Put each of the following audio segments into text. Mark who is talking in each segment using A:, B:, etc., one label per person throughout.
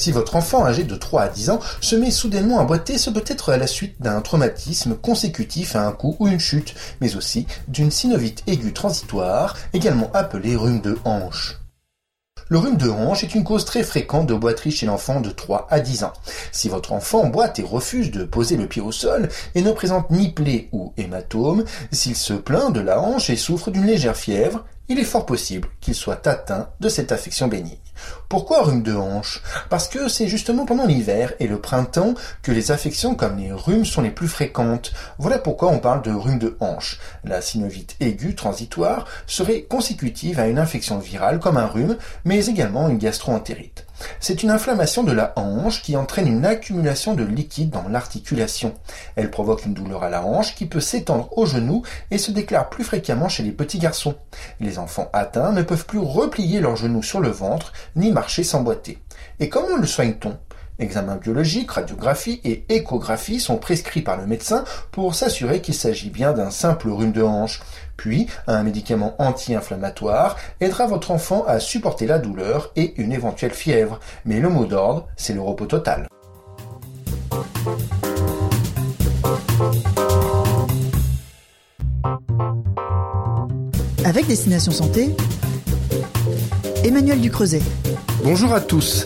A: Si votre enfant âgé de 3 à 10 ans se met soudainement à boiter, ce peut être à la suite d'un traumatisme consécutif à un coup ou une chute, mais aussi d'une synovite aiguë transitoire, également appelée rhume de hanche. Le rhume de hanche est une cause très fréquente de boiterie chez l'enfant de 3 à 10 ans. Si votre enfant boite et refuse de poser le pied au sol et ne présente ni plaie ou hématome, s'il se plaint de la hanche et souffre d'une légère fièvre, il est fort possible qu'il soit atteint de cette affection bénigne. Pourquoi rhume de hanche? Parce que c'est justement pendant l'hiver et le printemps que les affections comme les rhumes sont les plus fréquentes. Voilà pourquoi on parle de rhume de hanche. La synovite aiguë transitoire serait consécutive à une infection virale comme un rhume, mais également une gastroentérite. C'est une inflammation de la hanche qui entraîne une accumulation de liquide dans l'articulation. Elle provoque une douleur à la hanche qui peut s'étendre au genou et se déclare plus fréquemment chez les petits garçons. Les enfants atteints ne peuvent plus replier leurs genoux sur le ventre ni marcher. Et comment le soigne-t-on? Examen biologique, radiographie et échographie sont prescrits par le médecin pour s'assurer qu'il s'agit bien d'un simple rhume de hanche. Puis, un médicament anti-inflammatoire aidera votre enfant à supporter la douleur et une éventuelle fièvre. Mais le mot d'ordre, c'est le repos total.
B: Avec Destination Santé, Emmanuel Ducreuset.
A: Bonjour à tous.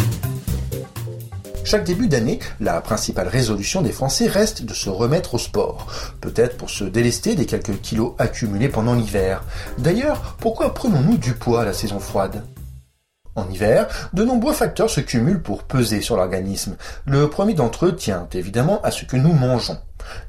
A: Chaque début d'année, la principale résolution des Français reste de se remettre au sport, peut-être pour se délester des quelques kilos accumulés pendant l'hiver. D'ailleurs, pourquoi prenons-nous du poids à la saison froide? En hiver, de nombreux facteurs se cumulent pour peser sur l'organisme. Le premier d'entre eux tient évidemment à ce que nous mangeons.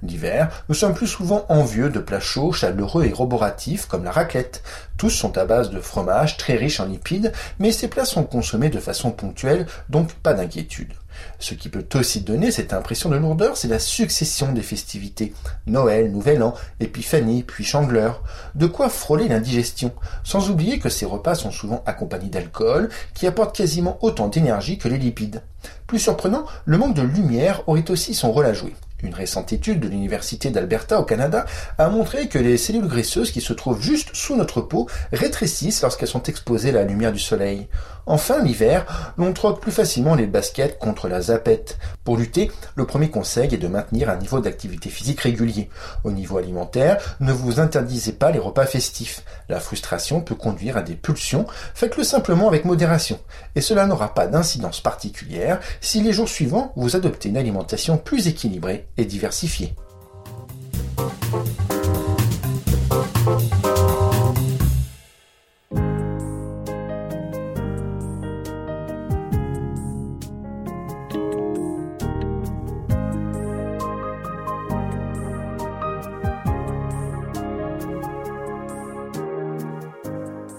A: L'hiver, nous sommes plus souvent envieux de plats chauds, chaleureux et roboratifs comme la raclette. Tous sont à base de fromage très riche en lipides, mais ces plats sont consommés de façon ponctuelle, donc pas d'inquiétude. Ce qui peut aussi donner cette impression de lourdeur, c'est la succession des festivités. Noël, Nouvel An, Épiphanie, puis Chandeleur. De quoi frôler l'indigestion. Sans oublier que ces repas sont souvent accompagnés d'alcool, qui apporte quasiment autant d'énergie que les lipides. Plus surprenant, le manque de lumière aurait aussi son rôle à jouer. Une récente étude de l'Université d'Alberta au Canada a montré que les cellules graisseuses qui se trouvent juste sous notre peau rétrécissent lorsqu'elles sont exposées à la lumière du soleil. Enfin, l'hiver, l'on troque plus facilement les baskets contre la zapette. Pour lutter, le premier conseil est de maintenir un niveau d'activité physique régulier. Au niveau alimentaire, ne vous interdisez pas les repas festifs. La frustration peut conduire à des pulsions, faites-le simplement avec modération. Et cela n'aura pas d'incidence particulière si les jours suivants vous adoptez une alimentation plus équilibrée et diversifiée.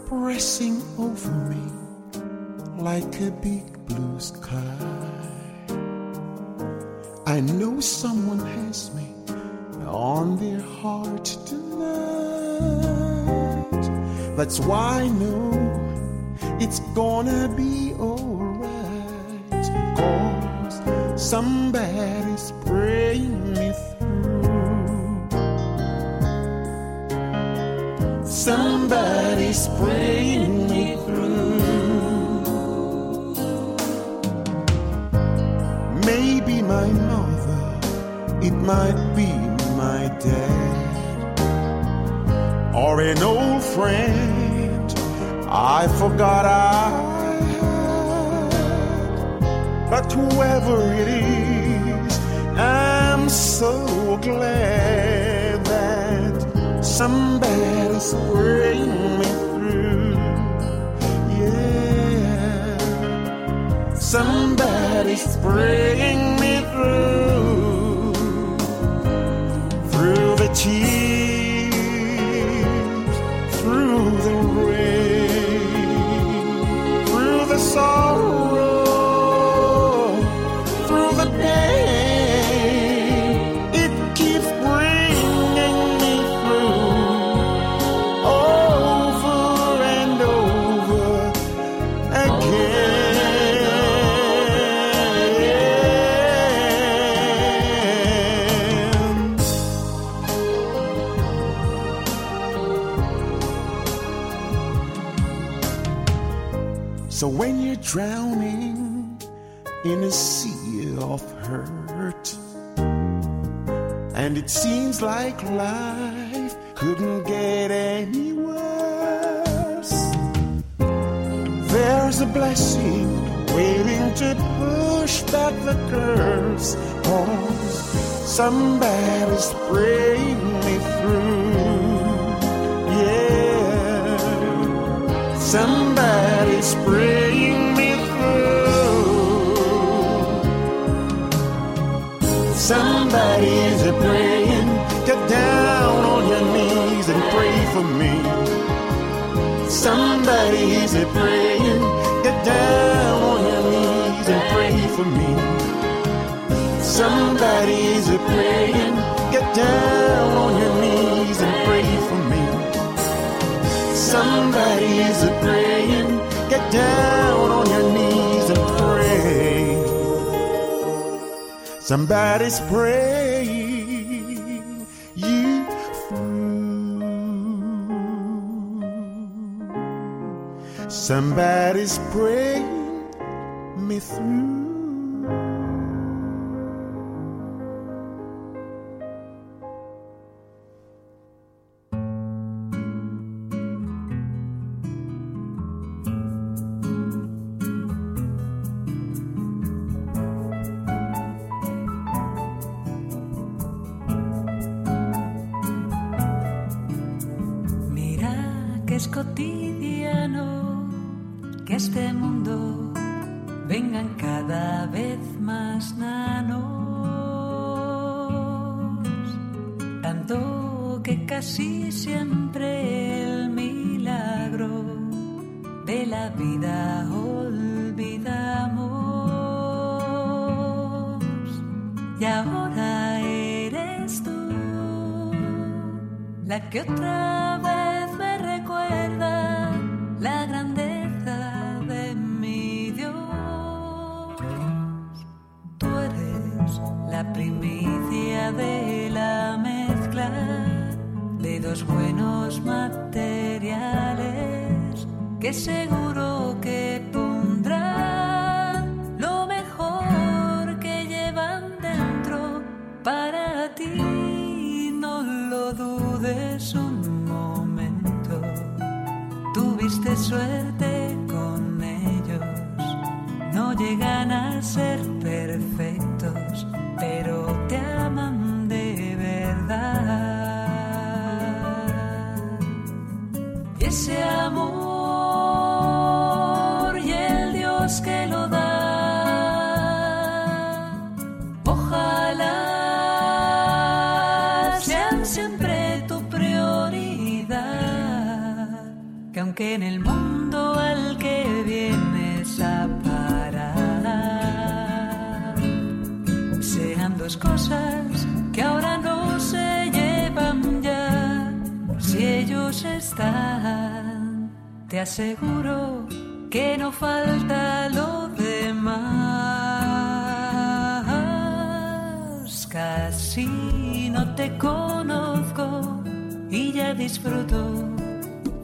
C: Pressing over me like a big blue sky. I know someone has me on their heart tonight. That's why I know it's gonna be alright. Cause somebody's praying me through. Somebody's praying me through. It might be my dad or an old friend I forgot I had. But whoever it is, I'm so glad that somebody's bringing me through. Yeah, somebody's bringing me through drowning in a sea of hurt, and it seems like life couldn't get any worse, there's a blessing waiting to push back the curse. Cause somebody's praying me through. Yeah. Somebody's praying Somebody is a praying. Get down on your knees and pray for me. Somebody is a praying. Get down on your knees and pray for me. Somebody is a praying. Get down on your knees and pray for me. Somebody is a praying. Somebody's praying you through. Somebody's praying me through.
D: Tanto que casi siempre el milagro de la vida olvidamos. Y ahora eres tú la que otra vez me recuerda la grandeza de mi Dios. Tú eres la primicia de dos buenos materiales que seguro que pondrán lo mejor que llevan dentro para ti. No lo dudes un momento. Tuviste suerte con ellos. No llegan a ser perfectos, pero Que en el mundo al que vienes a parar sean dos cosas que ahora no se llevan ya. Si ellos están, te aseguro que no falta lo demás. Casi no te conozco y ya disfruto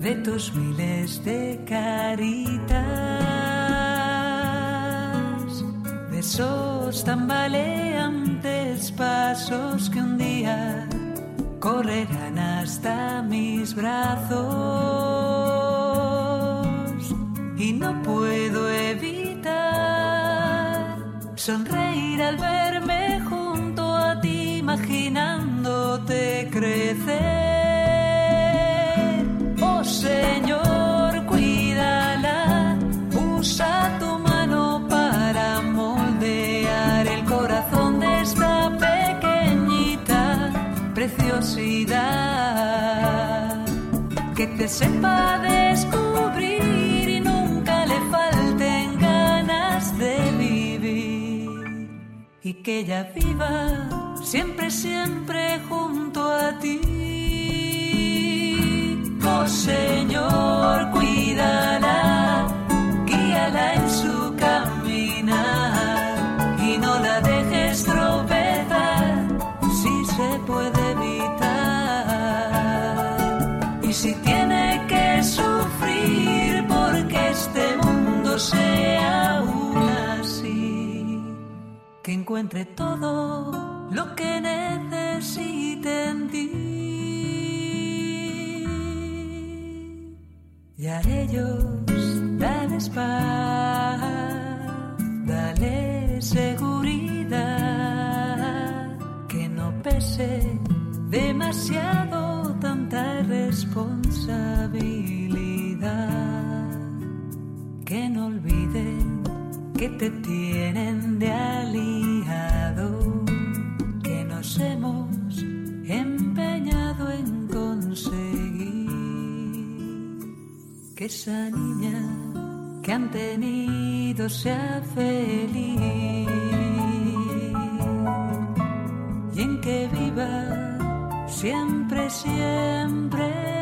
D: de tus miles de caritas, besos tambaleantes pasos que un día correrán hasta mis brazos y no puedo evitar sonreír al verme junto a ti imaginándote crecer. Preciosidad. Que te sepa descubrir y nunca le falten ganas de vivir. Y que ella viva encuentre todo lo que necesite en ti. Y a ellos dales paz, dale seguridad, que no pese demasiado tanta responsabilidad, que no olviden que te tienen de nos hemos empeñado en conseguir que esa niña que han tenido sea feliz y en que viva siempre, siempre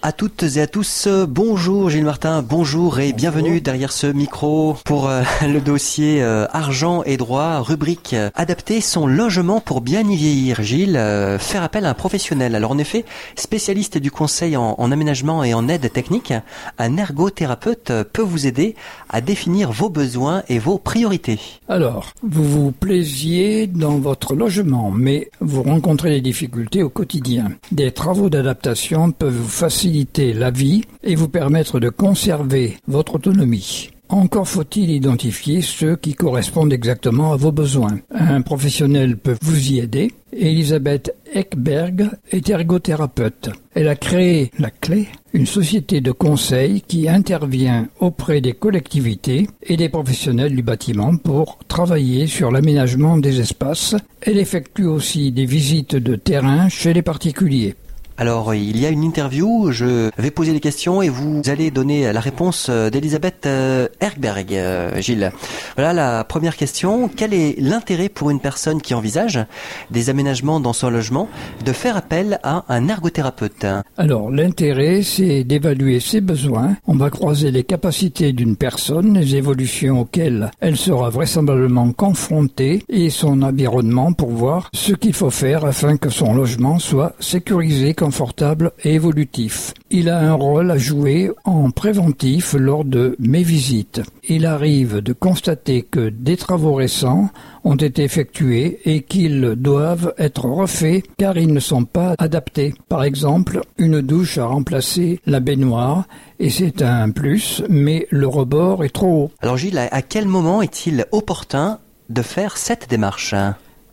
E: À toutes et à tous, euh, bonjour Gilles Martin, bonjour et bienvenue derrière ce micro pour euh, le dossier euh, argent et droit, rubrique euh, adapter son logement pour bien y vieillir. Gilles, faire appel à un professionnel. Alors en effet, spécialiste du conseil en, en aménagement et en aide technique, un ergothérapeute peut vous aider à définir vos besoins et vos priorités.
F: Alors, vous vous plaisiez dans votre logement, mais vous rencontrez des difficultés au quotidien. Des travaux d'adaptation peuvent vous faciliter la vie et vous permettre de conserver votre autonomie. Encore faut-il identifier ceux qui correspondent exactement à vos besoins. Un professionnel peut vous y aider. Elisabeth Ekberg est ergothérapeute. Elle a créé La Clé, une société de conseil qui intervient auprès des collectivités et des professionnels du bâtiment pour travailler sur l'aménagement des espaces. Elle effectue aussi des visites de terrain chez les particuliers.
E: Alors, il y a une interview, je vais poser des questions et vous allez donner la réponse euh, d'Elisabeth euh, Erkberg, euh, Gilles. Voilà la première question. Quel est l'intérêt pour une personne qui envisage des aménagements dans son logement de faire appel à un ergothérapeute?
F: Alors, l'intérêt, c'est d'évaluer ses besoins. On va croiser les capacités d'une personne, les évolutions auxquelles elle sera vraisemblablement confrontée et son environnement pour voir ce qu'il faut faire afin que son logement soit sécurisé confortable et évolutif. Il a un rôle à jouer en préventif lors de mes visites. Il arrive de constater que des travaux récents ont été effectués et qu'ils doivent être refaits car ils ne sont pas adaptés. Par exemple, une douche a remplacé la baignoire et c'est un plus, mais le rebord est trop haut.
E: Alors Gilles, à quel moment est-il opportun de faire cette démarche?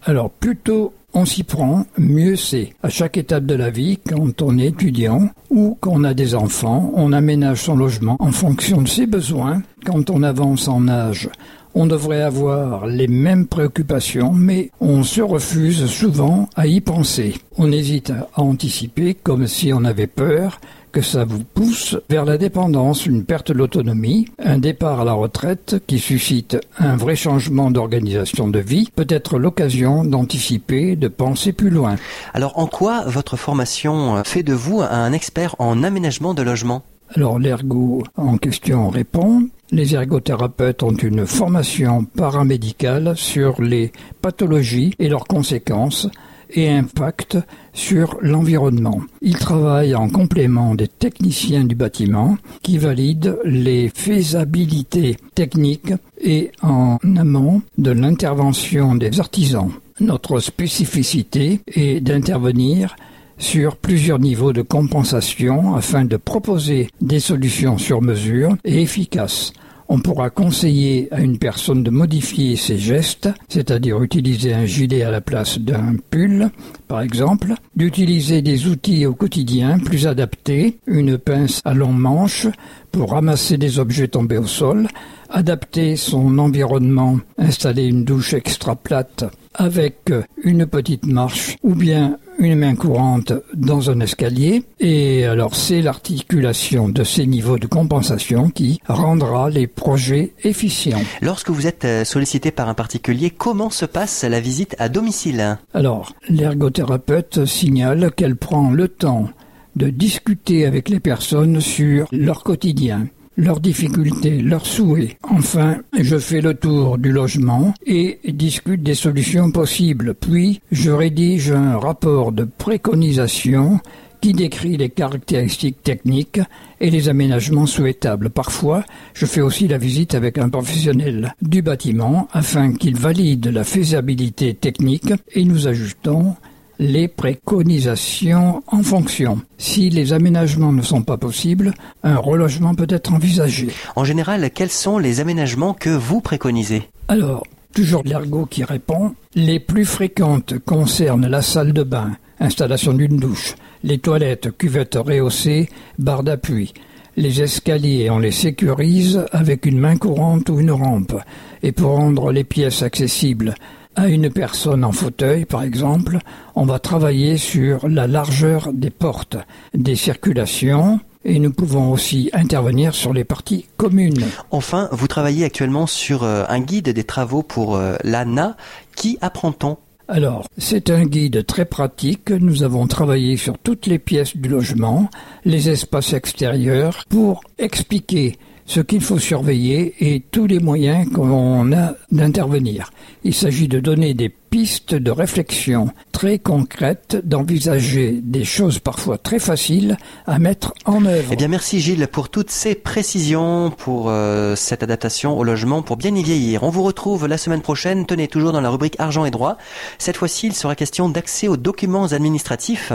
F: Alors plutôt on s'y prend, mieux c'est. À chaque étape de la vie, quand on est étudiant ou qu'on a des enfants, on aménage son logement en fonction de ses besoins. Quand on avance en âge, on devrait avoir les mêmes préoccupations, mais on se refuse souvent à y penser. On hésite à anticiper comme si on avait peur que ça vous pousse vers la dépendance, une perte de l'autonomie, un départ à la retraite qui suscite un vrai changement d'organisation de vie, peut être l'occasion d'anticiper, de penser plus loin.
E: Alors en quoi votre formation fait de vous un expert en aménagement de logement
F: alors l'ergo en question répond. Les ergothérapeutes ont une formation paramédicale sur les pathologies et leurs conséquences et impact sur l'environnement. Ils travaillent en complément des techniciens du bâtiment qui valident les faisabilités techniques et en amont de l'intervention des artisans. Notre spécificité est d'intervenir sur plusieurs niveaux de compensation afin de proposer des solutions sur mesure et efficaces on pourra conseiller à une personne de modifier ses gestes, c'est-à-dire utiliser un gilet à la place d'un pull, par exemple, d'utiliser des outils au quotidien plus adaptés, une pince à long manche pour ramasser des objets tombés au sol, adapter son environnement, installer une douche extra plate avec une petite marche ou bien une main courante dans un escalier. Et alors c'est l'articulation de ces niveaux de compensation qui rendra les projets efficients.
E: Lorsque vous êtes euh, sollicité par un particulier, comment se passe la visite à domicile?
F: Alors, l'ergothérapeute signale qu'elle prend le temps de discuter avec les personnes sur leur quotidien leurs difficultés, leurs souhaits. Enfin, je fais le tour du logement et discute des solutions possibles. Puis, je rédige un rapport de préconisation qui décrit les caractéristiques techniques et les aménagements souhaitables. Parfois, je fais aussi la visite avec un professionnel du bâtiment afin qu'il valide la faisabilité technique et nous ajustons les préconisations en fonction. Si les aménagements ne sont pas possibles, un relogement peut être envisagé.
E: En général, quels sont les aménagements que vous préconisez?
F: Alors, toujours l'ergot qui répond, les plus fréquentes concernent la salle de bain, installation d'une douche, les toilettes, cuvettes rehaussées, barres d'appui. Les escaliers, on les sécurise avec une main courante ou une rampe. Et pour rendre les pièces accessibles, à une personne en fauteuil, par exemple, on va travailler sur la largeur des portes, des circulations, et nous pouvons aussi intervenir sur les parties communes.
E: Enfin, vous travaillez actuellement sur euh, un guide des travaux pour euh, l'ANA. Qui apprend-on?
F: Alors, c'est un guide très pratique. Nous avons travaillé sur toutes les pièces du logement, les espaces extérieurs, pour expliquer ce qu'il faut surveiller et tous les moyens qu'on a d'intervenir. Il s'agit de donner des piste de réflexion très concrète d'envisager des choses parfois très faciles à mettre en œuvre.
E: Eh bien, merci Gilles pour toutes ces précisions pour euh, cette adaptation au logement pour bien y vieillir. On vous retrouve la semaine prochaine. Tenez toujours dans la rubrique argent et droit. Cette fois-ci, il sera question d'accès aux documents administratifs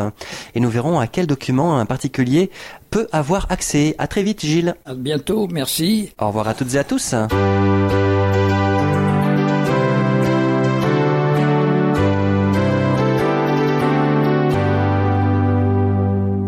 E: et nous verrons à quels documents un particulier peut avoir accès. À très vite, Gilles.
F: À bientôt. Merci.
E: Au revoir à toutes et à tous.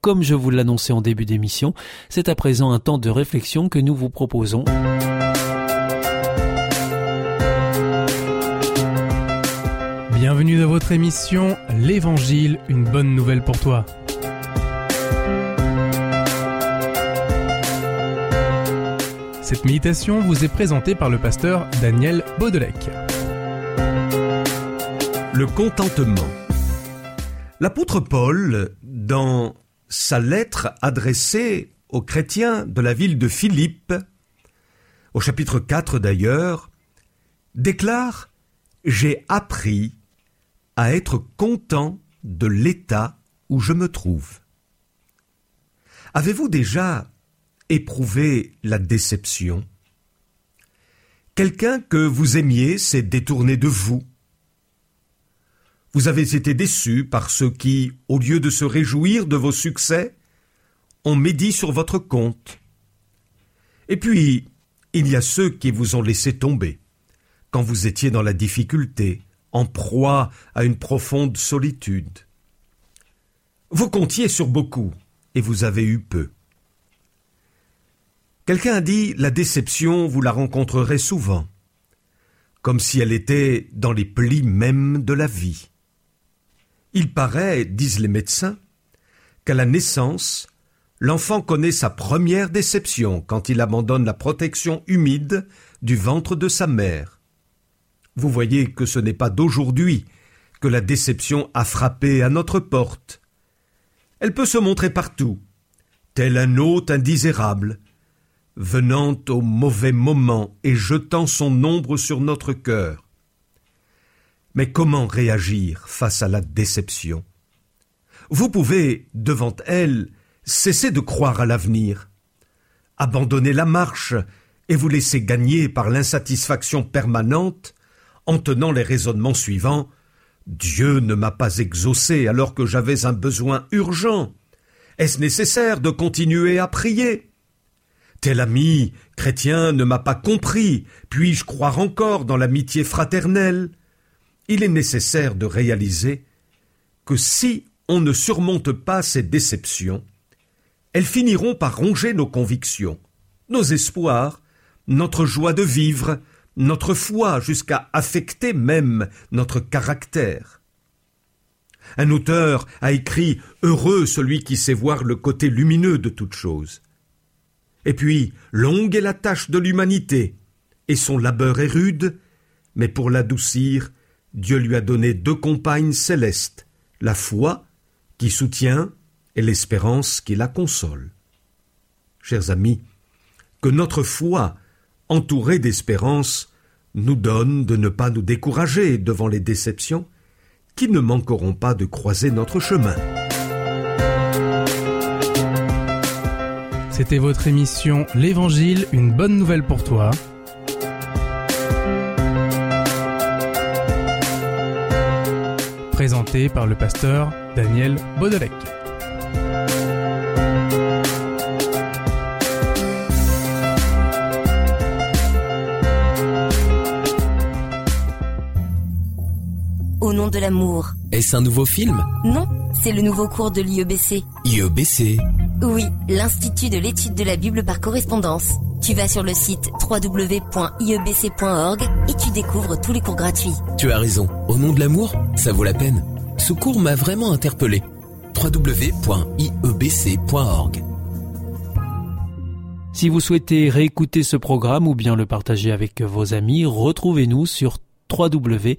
G: Comme je vous l'annonçais en début d'émission, c'est à présent un temps de réflexion que nous vous proposons.
H: Bienvenue dans votre émission L'Évangile, une bonne nouvelle pour toi. Cette méditation vous est présentée par le pasteur Daniel Baudelec.
I: Le contentement. L'apôtre Paul, dans sa lettre adressée aux chrétiens de la ville de Philippe, au chapitre 4 d'ailleurs, déclare J'ai appris à être content de l'état où je me trouve. Avez-vous déjà éprouvé la déception? Quelqu'un que vous aimiez s'est détourné de vous. Vous avez été déçu par ceux qui, au lieu de se réjouir de vos succès, ont médit sur votre compte. Et puis, il y a ceux qui vous ont laissé tomber, quand vous étiez dans la difficulté, en proie à une profonde solitude. Vous comptiez sur beaucoup, et vous avez eu peu. Quelqu'un a dit la déception, vous la rencontrerez souvent, comme si elle était dans les plis mêmes de la vie. Il paraît, disent les médecins, qu'à la naissance, l'enfant connaît sa première déception quand il abandonne la protection humide du ventre de sa mère. Vous voyez que ce n'est pas d'aujourd'hui que la déception a frappé à notre porte. Elle peut se montrer partout, tel un hôte indésirable, venant au mauvais moment et jetant son ombre sur notre cœur. Mais comment réagir face à la déception? Vous pouvez, devant elle, cesser de croire à l'avenir, abandonner la marche et vous laisser gagner par l'insatisfaction permanente en tenant les raisonnements suivants Dieu ne m'a pas exaucé alors que j'avais un besoin urgent. Est-ce nécessaire de continuer à prier? Tel ami chrétien ne m'a pas compris, puis-je croire encore dans l'amitié fraternelle? Il est nécessaire de réaliser que si on ne surmonte pas ces déceptions, elles finiront par ronger nos convictions, nos espoirs, notre joie de vivre, notre foi, jusqu'à affecter même notre caractère. Un auteur a écrit Heureux celui qui sait voir le côté lumineux de toute chose. Et puis, longue est la tâche de l'humanité, et son labeur est rude, mais pour l'adoucir, Dieu lui a donné deux compagnes célestes, la foi, qui soutient, et l'espérance qui la console. Chers amis, que notre foi, entourée d'espérance, nous donne de ne pas nous décourager devant les déceptions, qui ne manqueront pas de croiser notre chemin.
H: C'était votre émission L'Évangile, une bonne nouvelle pour toi. Par le pasteur Daniel Baudelec.
J: Au nom de l'amour.
K: Est-ce un nouveau film?
J: Non, c'est le nouveau cours de l'IEBC.
K: IEBC
J: Oui, l'Institut de l'étude de la Bible par correspondance. Tu vas sur le site www.iebc.org et tu découvres tous les cours gratuits.
K: Tu as raison, au nom de l'amour, ça vaut la peine. Ce cours m'a vraiment interpellé. www.iebc.org
G: Si vous souhaitez réécouter ce programme ou bien le partager avec vos amis, retrouvez-nous sur www.awr.org.